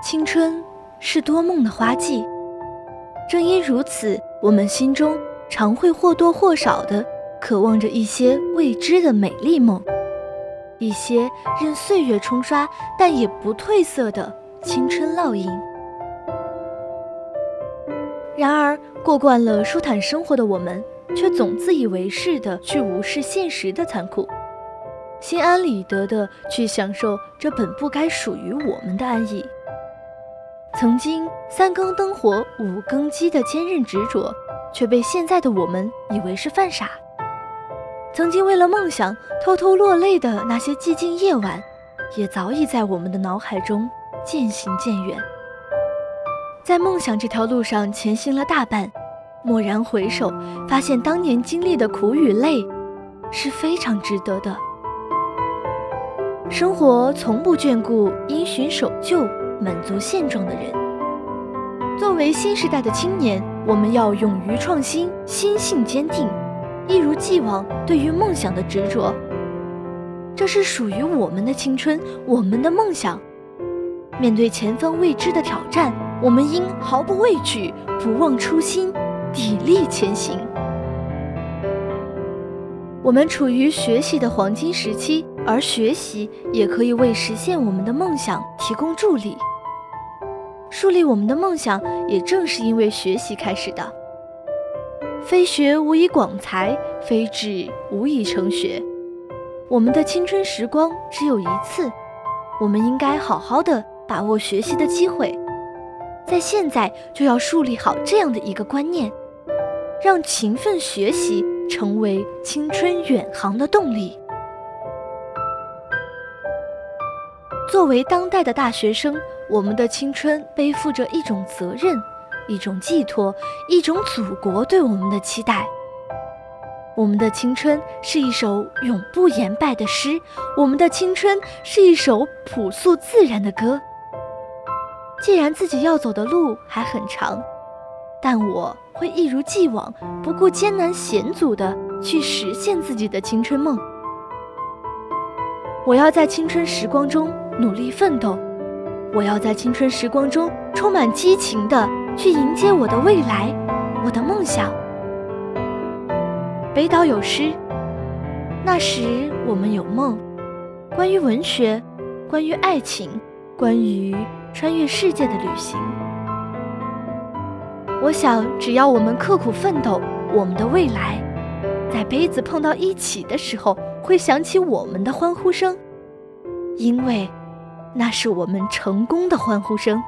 青春是多梦的花季，正因如此，我们心中常会或多或少的渴望着一些未知的美丽梦，一些任岁月冲刷但也不褪色的青春烙印。然而，过惯了舒坦生活的我们，却总自以为是的去无视现实的残酷，心安理得的去享受这本不该属于我们的安逸。曾经三更灯火五更鸡的坚韧执着，却被现在的我们以为是犯傻。曾经为了梦想偷偷落泪的那些寂静夜晚，也早已在我们的脑海中渐行渐远。在梦想这条路上前行了大半，蓦然回首，发现当年经历的苦与累，是非常值得的。生活从不眷顾因循守旧。满足现状的人。作为新时代的青年，我们要勇于创新，心性坚定，一如既往对于梦想的执着。这是属于我们的青春，我们的梦想。面对前方未知的挑战，我们应毫不畏惧，不忘初心，砥砺前行。我们处于学习的黄金时期，而学习也可以为实现我们的梦想提供助力。树立我们的梦想，也正是因为学习开始的。非学无以广才，非志无以成学。我们的青春时光只有一次，我们应该好好的把握学习的机会，在现在就要树立好这样的一个观念，让勤奋学习成为青春远航的动力。作为当代的大学生。我们的青春背负着一种责任，一种寄托，一种祖国对我们的期待。我们的青春是一首永不言败的诗，我们的青春是一首朴素自然的歌。既然自己要走的路还很长，但我会一如既往，不顾艰难险阻的去实现自己的青春梦。我要在青春时光中努力奋斗。我要在青春时光中充满激情的去迎接我的未来，我的梦想。北岛有诗：那时我们有梦，关于文学，关于爱情，关于穿越世界的旅行。我想，只要我们刻苦奋斗，我们的未来，在杯子碰到一起的时候，会响起我们的欢呼声，因为。那是我们成功的欢呼声。